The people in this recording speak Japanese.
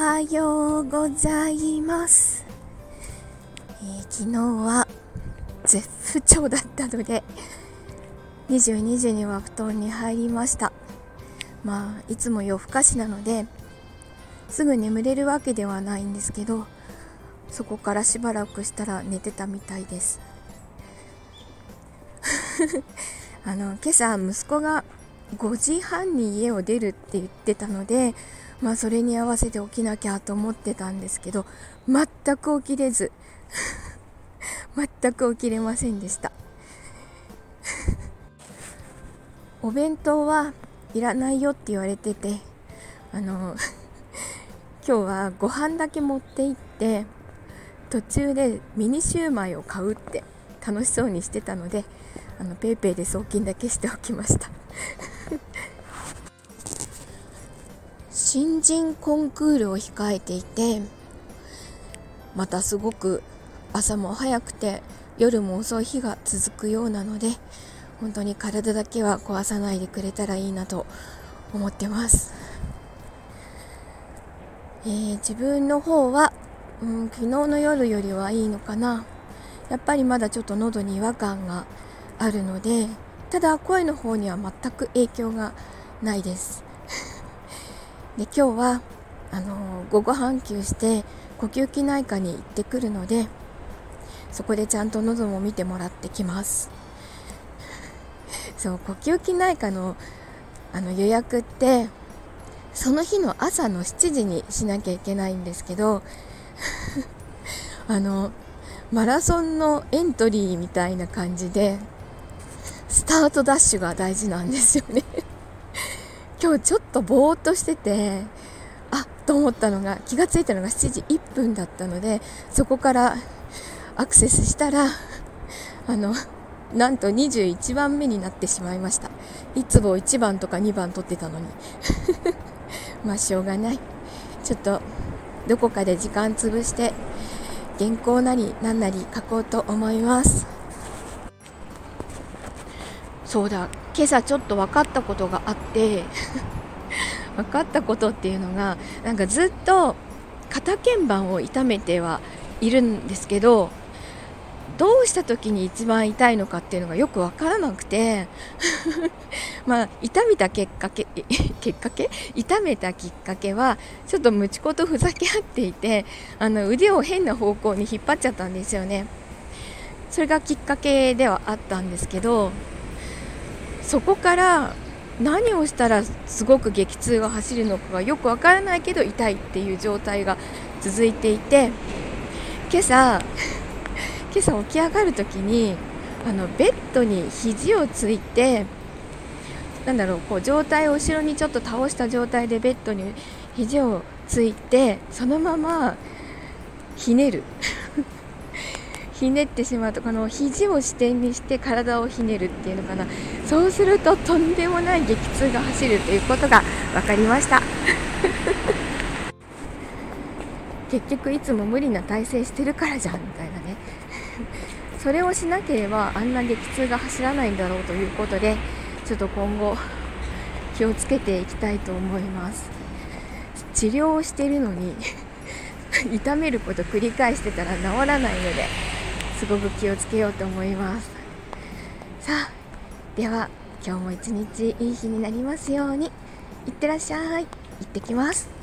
はようございます、えー、昨日は絶不調だったので22時には布団に入りました。まあいつも夜更かしなのですぐ眠れるわけではないんですけどそこからしばらくしたら寝てたみたいです。あの今朝息子が5時半に家を出るって言ってたのでまあそれに合わせて起きなきゃと思ってたんですけど全く起きれず 全く起きれませんでした。お弁当はいらないよって言われててあの 今日はご飯だけ持って行って途中でミニシューマイを買うって楽しそうにしてたのであのペイペイで送金だけしておきました。新人コンクールを控えていてまたすごく朝も早くて夜も遅い日が続くようなので本当に体だけは壊さないでくれたらいいなと思ってます、えー、自分の方は、うん、昨日の夜よりはいいのかな。やっぱりまだちょっと喉に違和感があるのでただ声の方には全く影響がないです。で今日はあの午後半休して呼吸器内科に行ってくるのでそこでちゃんと喉も見てもらってきます。そう呼吸器内科のあの予約ってその日の朝の7時にしなきゃいけないんですけど あのマラソンのエントリーみたいな感じでスタートダッシュが大事なんですよね。今日ちょっとぼーっとしててあと思ったのが気がついたのが7時1分だったのでそこからアクセスしたらあのなんと21番目になってしまいました。いつも1番とか2番取ってたのに。まあしょうがない。ちょっとどこかで時間潰して原稿なり何なり書こうと思います。そうだ。今朝ちょっと分かったことがあって 分かったことっていうのがなんかずっと肩鍵盤を痛めてはいるんですけどどうした時に一番痛いのかっていうのがよく分からなくて まあ痛めた結果け 結果け？痛めたきっかけはちょっとムチ子とふざけ合っていてあの腕を変な方向に引っ張っちゃったんですよね。それがきっかけではあったんですけどそこから何をしたらすごく激痛が走るのかがよくわからないけど痛いっていう状態が続いていて今朝 今朝起き上がる時にあのベッドに肘をついてなんだろうこう状態を後ろにちょっと倒した状態でベッドに肘をついてそのままひねる。ひねってしまうとこの肘を支点にして体をひねるっていうのかな。そうするととんでもない激痛が走るということが分かりました。結局いつも無理な体勢してるからじゃんみたいなね。それをしなければあんな激痛が走らないんだろうということでちょっと今後気をつけていきたいと思います。治療をしてるのに 痛めること繰り返してたら治らないので。すごく気をつけようと思います。さあでは今日も一日いい日になりますように。いってらっしゃい。行ってきます。